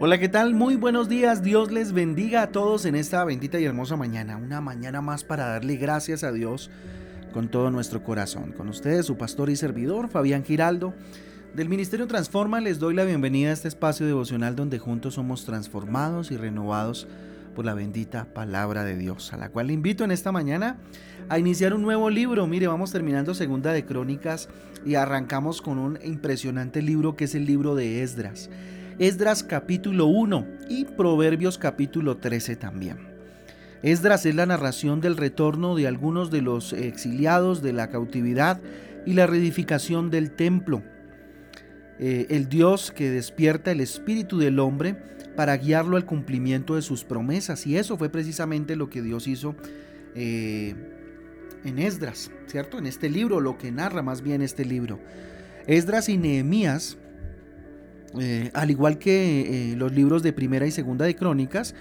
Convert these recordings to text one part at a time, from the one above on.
Hola, ¿qué tal? Muy buenos días. Dios les bendiga a todos en esta bendita y hermosa mañana. Una mañana más para darle gracias a Dios con todo nuestro corazón. Con ustedes, su pastor y servidor, Fabián Giraldo. Del Ministerio Transforma les doy la bienvenida a este espacio devocional donde juntos somos transformados y renovados por la bendita palabra de Dios, a la cual le invito en esta mañana a iniciar un nuevo libro. Mire, vamos terminando Segunda de Crónicas y arrancamos con un impresionante libro que es el libro de Esdras. Esdras capítulo 1 y Proverbios capítulo 13 también. Esdras es la narración del retorno de algunos de los exiliados de la cautividad y la reedificación del templo. Eh, el Dios que despierta el espíritu del hombre para guiarlo al cumplimiento de sus promesas. Y eso fue precisamente lo que Dios hizo eh, en Esdras, ¿cierto? En este libro, lo que narra más bien este libro. Esdras y Nehemías eh, al igual que eh, los libros de primera y segunda de crónicas,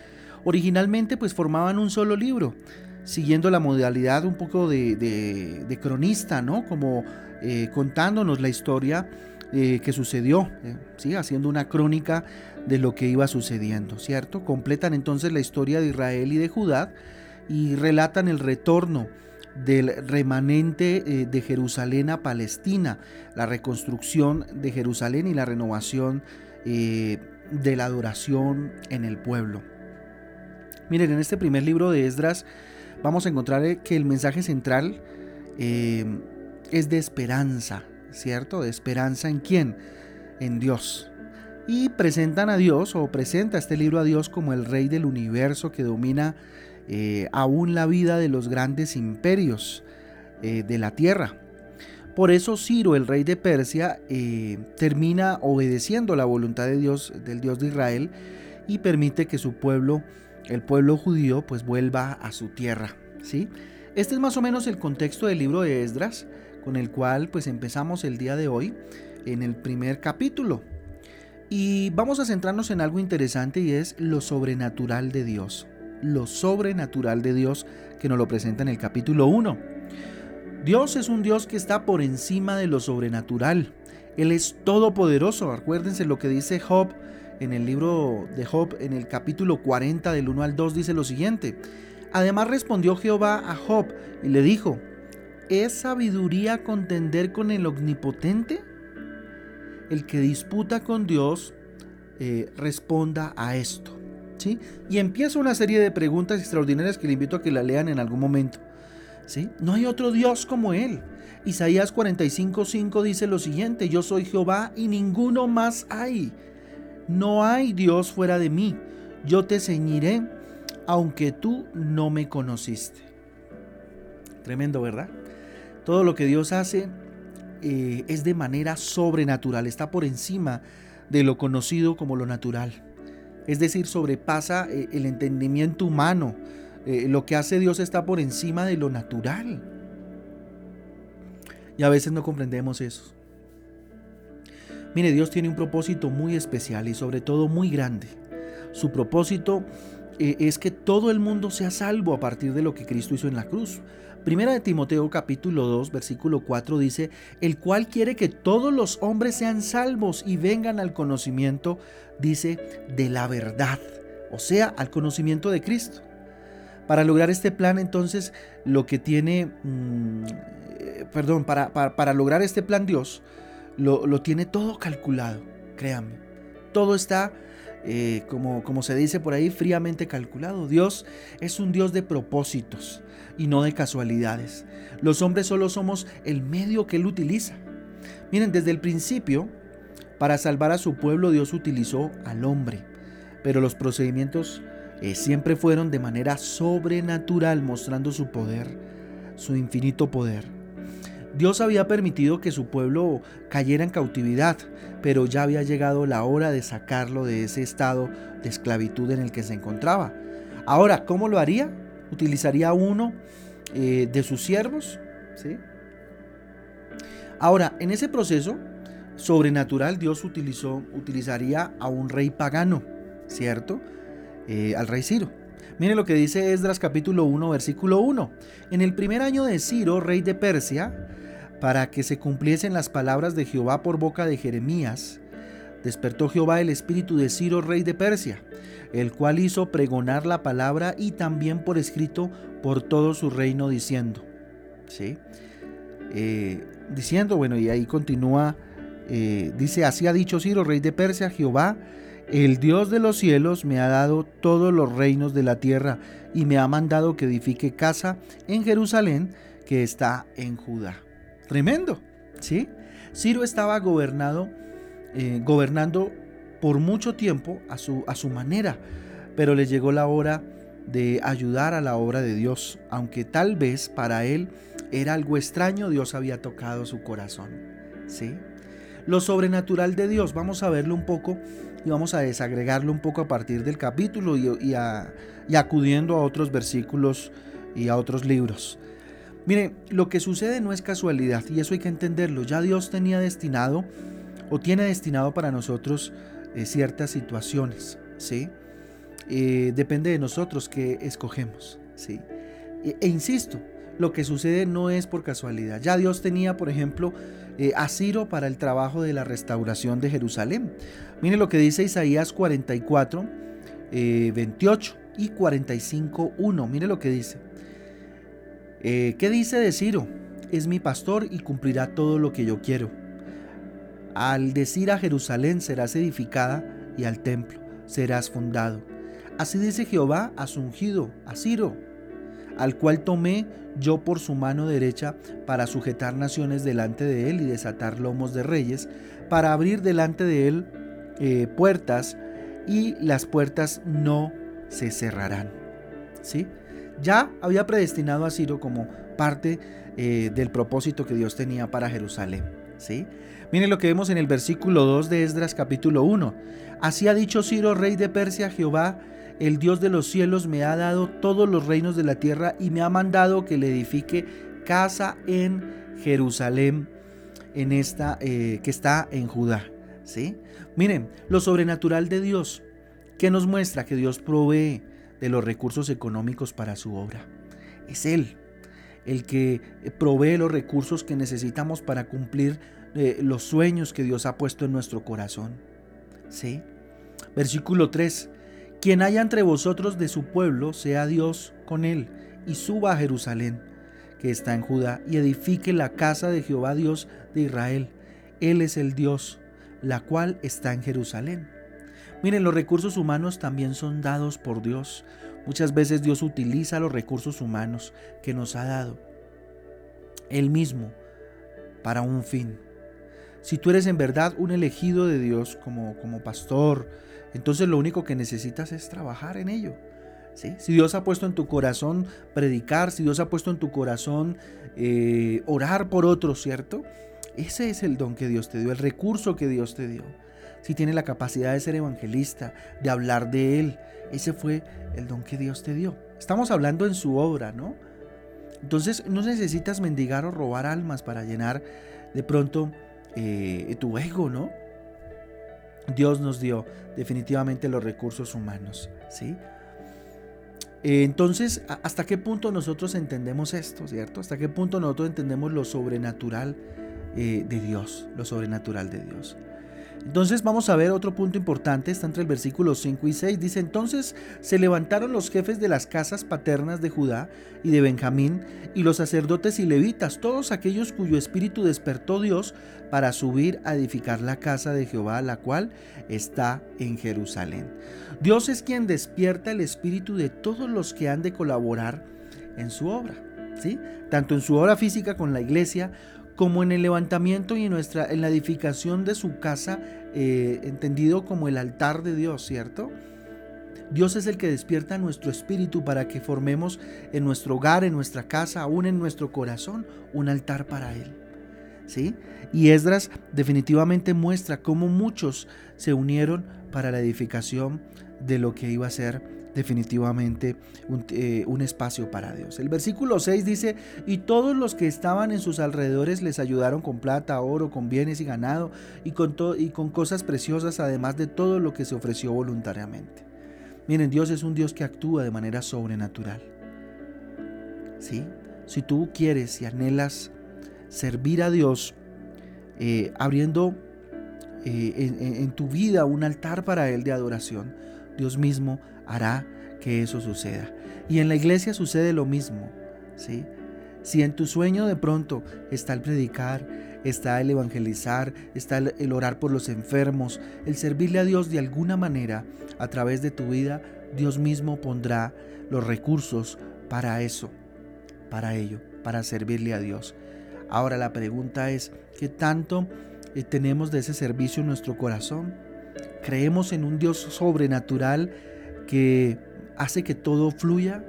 originalmente pues formaban un solo libro, siguiendo la modalidad un poco de, cronista, ¿no? Como eh, contándonos la historia que sucedió, ¿sí? Haciendo una crónica de lo que iba sucediendo, ¿cierto? Completan entonces la historia de Israel y de Judá y relatan el retorno del remanente eh, de Jerusalén a Palestina, la reconstrucción de Jerusalén y la renovación eh, de la adoración en el pueblo. Miren, en este primer libro de Esdras vamos a encontrar eh, que el mensaje central es de esperanza, ¿cierto? De esperanza en quién? En Dios. Y presentan a Dios o presenta este libro a Dios como el rey del universo que domina eh, aún la vida de los grandes imperios eh, de la tierra. Por eso Ciro, el rey de Persia, eh, termina obedeciendo la voluntad de Dios, del Dios de Israel, y permite que su pueblo, el pueblo judío, pues vuelva a su tierra. ¿sí? Este es más o menos el contexto del libro de Esdras, con el cual pues empezamos el día de hoy en el primer capítulo. Y vamos a centrarnos en algo interesante y es lo sobrenatural de Dios lo sobrenatural de Dios que nos lo presenta en el capítulo 1. Dios es un Dios que está por encima de lo sobrenatural. Él es todopoderoso. Acuérdense lo que dice Job en el libro de Job, en el capítulo 40 del 1 al 2, dice lo siguiente. Además respondió Jehová a Job y le dijo, ¿es sabiduría contender con el omnipotente? El que disputa con Dios eh, responda a esto. Y empieza una serie de preguntas extraordinarias que le invito a que la lean en algún momento. ¿sí? No hay otro Dios como Él. Isaías 45:5 dice lo siguiente, yo soy Jehová y ninguno más hay. No hay Dios fuera de mí. Yo te ceñiré aunque tú no me conociste. Tremendo, ¿verdad? Todo lo que Dios hace eh, es de manera sobrenatural, está por encima de lo conocido como lo natural es decir, sobrepasa eh, el entendimiento humano. Eh, lo que hace Dios está por encima de lo natural. Y a veces no comprendemos eso. Mire, Dios tiene un propósito muy especial y sobre todo muy grande. Su propósito eh, es que todo el mundo sea salvo a partir de lo que Cristo hizo en la cruz. Primera de Timoteo capítulo 2 versículo 4 dice, el cual quiere que todos los hombres sean salvos y vengan al conocimiento, dice, de la verdad, o sea, al conocimiento de Cristo. Para lograr este plan entonces lo que tiene, mm, perdón, para, para, lograr este plan Dios, lo, lo tiene todo calculado, créanme. Todo está eh, como, como se dice por ahí, fríamente calculado. Dios es un Dios de propósitos y no de casualidades. Los hombres solo somos el medio que Él utiliza. Miren, desde el principio, para salvar a su pueblo, Dios utilizó al hombre, pero los procedimientos eh, siempre fueron de manera sobrenatural, mostrando su poder, su infinito poder. Dios había permitido que su pueblo cayera en cautividad, pero ya había llegado la hora de sacarlo de ese estado de esclavitud en el que se encontraba. Ahora, ¿cómo lo haría? ¿Utilizaría uno eh, de sus siervos? ¿Sí? Ahora, en ese proceso sobrenatural, Dios utilizó, utilizaría a un rey pagano, ¿cierto? Eh, al rey Ciro. Mire lo que dice Esdras capítulo 1, versículo 1. En el primer año de Ciro, rey de Persia, para que se cumpliesen las palabras de Jehová por boca de Jeremías, despertó Jehová el espíritu de Ciro, rey de Persia, el cual hizo pregonar la palabra y también por escrito por todo su reino diciendo, ¿sí? Eh, diciendo, bueno, y ahí continúa, eh, dice, así ha dicho Ciro, rey de Persia, Jehová, el Dios de los cielos me ha dado todos los reinos de la tierra y me ha mandado que edifique casa en Jerusalén que está en Judá. Tremendo, ¿sí? Ciro estaba gobernado, eh, gobernando por mucho tiempo a su, a su manera, pero le llegó la hora de ayudar a la obra de Dios, aunque tal vez para él era algo extraño, Dios había tocado su corazón, ¿sí? Lo sobrenatural de Dios, vamos a verlo un poco y vamos a desagregarlo un poco a partir del capítulo y, acudiendo a otros versículos y a otros libros. Mire, lo que sucede no es casualidad y eso hay que entenderlo. Ya Dios tenía destinado o tiene destinado para nosotros eh, ciertas situaciones, ¿sí? Eh, depende de nosotros que escogemos, ¿sí? E, e, insisto, lo que sucede no es por casualidad. Ya Dios tenía, por ejemplo, eh, a Ciro para el trabajo de la restauración de Jerusalén. Mire lo que dice Isaías 44, 28 y 45, 1. Mire lo que dice. Eh, ¿Qué dice de Ciro? Es mi pastor y cumplirá todo lo que yo quiero. Al decir a Jerusalén serás edificada y al templo serás fundado. Así dice Jehová a su ungido, a Ciro, al cual tomé yo por su mano derecha para sujetar naciones delante de él y desatar lomos de reyes, para abrir delante de él eh, puertas y las puertas no se cerrarán. ¿Sí? Ya había predestinado a Ciro como parte eh, del propósito que Dios tenía para Jerusalén. ¿Sí? Miren lo que vemos en el versículo 2 de Esdras capítulo 1. Así ha dicho Ciro, rey de Persia, Jehová, el Dios de los cielos me ha dado todos los reinos de la tierra y me ha mandado que le edifique casa en Jerusalén, en esta eh, que está en Judá. ¿sí? Miren, lo sobrenatural de Dios, que nos muestra que Dios provee de los recursos económicos para su obra. Es Él el que provee los recursos que necesitamos para cumplir eh, los sueños que Dios ha puesto en nuestro corazón. ¿Sí? Versículo 3. Quien haya entre vosotros de su pueblo, sea Dios con él, y suba a Jerusalén, que está en Judá, y edifique la casa de Jehová Dios de Israel. Él es el Dios, la cual está en Jerusalén. Miren, los recursos humanos también son dados por Dios. Muchas veces Dios utiliza los recursos humanos que nos ha dado Él mismo para un fin. Si tú eres en verdad un elegido de Dios como, como pastor, entonces lo único que necesitas es trabajar en ello. Si Dios ha puesto en tu corazón predicar, si Dios ha puesto en tu corazón eh, orar por otros, ¿cierto? Ese es el don que Dios te dio, el recurso que Dios te dio. Si tienes la capacidad de ser evangelista, de hablar de Él, ese fue el don que Dios te dio. Estamos hablando en su obra, ¿no? Entonces no necesitas mendigar o robar almas para llenar de pronto eh, tu ego, ¿no? Dios nos dio definitivamente los recursos humanos, ¿sí? Eh, entonces, ¿hasta qué punto nosotros entendemos esto, cierto? ¿Hasta qué punto nosotros entendemos lo sobrenatural eh, de Dios, lo sobrenatural de Dios? Entonces vamos a ver otro punto importante, está entre el versículo 5 y 6. Dice, entonces se levantaron los jefes de las casas paternas de Judá y de Benjamín, y los sacerdotes y levitas, todos aquellos cuyo espíritu despertó Dios para subir a edificar la casa de Jehová, la cual está en Jerusalén. Dios es quien despierta el espíritu de todos los que han de colaborar en su obra. ¿Sí? Tanto en su obra física con la iglesia como en el levantamiento y en, nuestra, en la edificación de su casa, eh, entendido como el altar de Dios, ¿cierto? Dios es el que despierta nuestro espíritu para que formemos en nuestro hogar, en nuestra casa, aún en nuestro corazón, un altar para Él. ¿Sí? Y Esdras definitivamente muestra cómo muchos se unieron para la edificación de lo que iba a ser definitivamente eh, un, espacio para Dios. El versículo 6 dice, y todos los que estaban en sus alrededores les ayudaron con plata, oro, con bienes y ganado, y con, y con cosas preciosas, además de todo lo que se ofreció voluntariamente. Miren, Dios es un Dios que actúa de manera sobrenatural. ¿Sí? Si tú quieres y anhelas servir a Dios, eh, abriendo eh, en, tu vida un altar para Él de adoración, Dios mismo hará que eso suceda. Y en la iglesia sucede lo mismo. ¿sí? Si en tu sueño de pronto está el predicar, está el evangelizar, está el, orar por los enfermos, el servirle a Dios de alguna manera a través de tu vida, Dios mismo pondrá los recursos para eso, para ello, para servirle a Dios. Ahora la pregunta es, ¿qué tanto eh, tenemos de ese servicio en nuestro corazón. Creemos en un Dios sobrenatural que hace que todo fluya.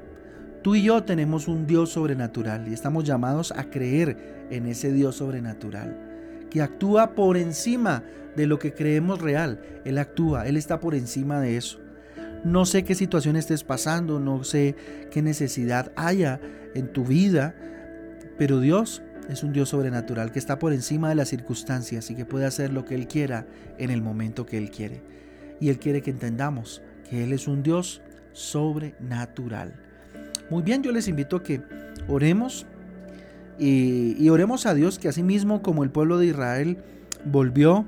Tú y yo tenemos un Dios sobrenatural y estamos llamados a creer en ese Dios sobrenatural que actúa por encima de lo que creemos real. Él actúa, Él está por encima de eso. No sé qué situación estés pasando, no sé qué necesidad haya en tu vida, pero Dios es un Dios sobrenatural que está por encima de las circunstancias y que puede hacer lo que Él quiera en el momento que Él quiere. Y Él quiere que entendamos que Él es un Dios sobrenatural. Muy bien, yo les invito a que oremos y, oremos a Dios que así mismo como el pueblo de Israel volvió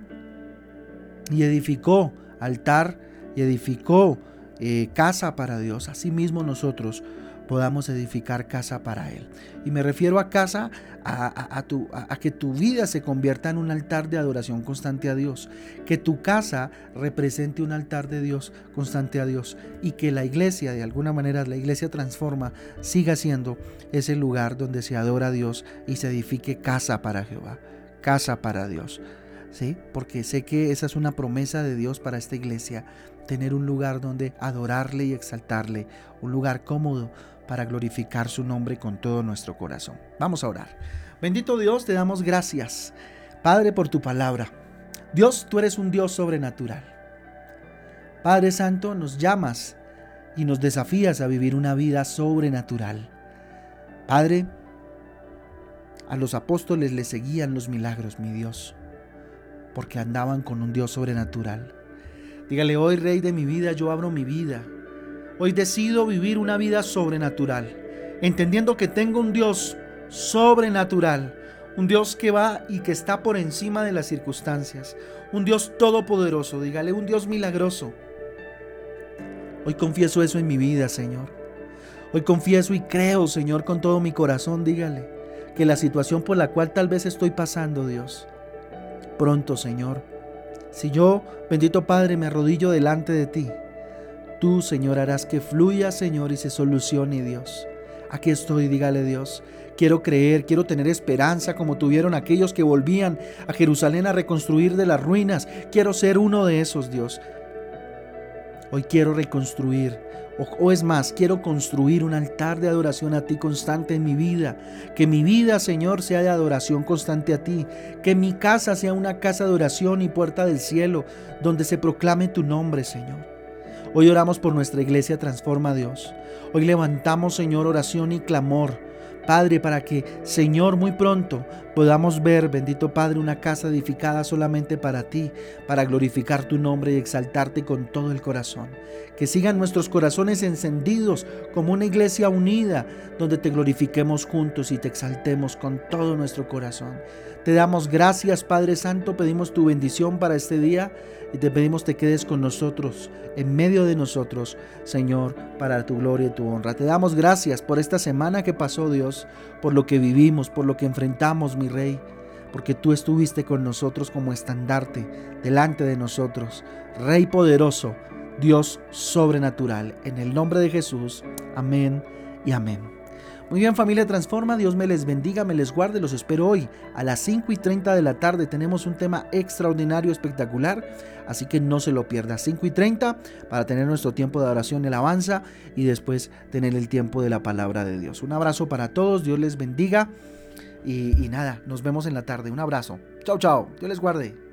y edificó altar y edificó eh, casa para Dios, así mismo nosotros podamos edificar casa para Él. Y me refiero a casa, a, tu, a, que tu vida se convierta en un altar de adoración constante a Dios, que tu casa represente un altar de Dios constante a Dios y que la iglesia, de alguna manera la iglesia transforma, siga siendo ese lugar donde se adora a Dios y se edifique casa para Jehová, casa para Dios. ¿Sí? Porque sé que esa es una promesa de Dios para esta iglesia, tener un lugar donde adorarle y exaltarle, un lugar cómodo para glorificar su nombre con todo nuestro corazón. Vamos a orar. Bendito Dios, te damos gracias, Padre, por tu palabra. Dios, tú eres un Dios sobrenatural. Padre Santo, nos llamas y nos desafías a vivir una vida sobrenatural. Padre, a los apóstoles les seguían los milagros, mi Dios, porque andaban con un Dios sobrenatural. Dígale hoy, Rey de mi vida, yo abro mi vida Hoy decido vivir una vida sobrenatural, entendiendo que tengo un Dios sobrenatural, un Dios que va y que está por encima de las circunstancias, un Dios todopoderoso, dígale, un Dios milagroso. Hoy confieso eso en mi vida, Señor. Hoy confieso y creo, Señor, con todo mi corazón, dígale, que la situación por la cual tal vez estoy pasando, Dios, pronto, Señor, si yo, bendito Padre, me arrodillo delante de ti, Tú, Señor, harás que fluya, Señor, y se solucione, Dios. Aquí estoy, dígale Dios. Quiero creer, quiero tener esperanza como tuvieron aquellos que volvían a Jerusalén a reconstruir de las ruinas. Quiero ser uno de esos, Dios. Hoy quiero reconstruir, o, es más, quiero construir un altar de adoración a ti constante en mi vida. Que mi vida, Señor, sea de adoración constante a ti. Que mi casa sea una casa de oración y puerta del cielo, donde se proclame tu nombre, Señor. Hoy oramos por nuestra iglesia Transforma Dios. Hoy levantamos, Señor, oración y clamor. Padre, para que, Señor, muy pronto podamos ver, bendito Padre, una casa edificada solamente para ti, para glorificar tu nombre y exaltarte con todo el corazón. Que sigan nuestros corazones encendidos como una iglesia unida, donde te glorifiquemos juntos y te exaltemos con todo nuestro corazón. Te damos gracias, Padre Santo, pedimos tu bendición para este día y te pedimos te quedes con nosotros, en medio de nosotros, Señor, para tu gloria y tu honra. Te damos gracias por esta semana que pasó, Dios, por lo que vivimos, por lo que enfrentamos, mi Rey, porque tú estuviste con nosotros como estandarte delante de nosotros, Rey poderoso, Dios sobrenatural. En el nombre de Jesús, amén y amén. Muy bien familia Transforma, Dios me les bendiga, me les guarde, los espero hoy a las 5 y 30 de la tarde. Tenemos un tema extraordinario, espectacular, así que no se lo pierda. 5 y 30 para tener nuestro tiempo de oración y alabanza y después tener el tiempo de la palabra de Dios. Un abrazo para todos, Dios les bendiga y, y nada, nos vemos en la tarde. Un abrazo. Chao, chao, Dios les guarde.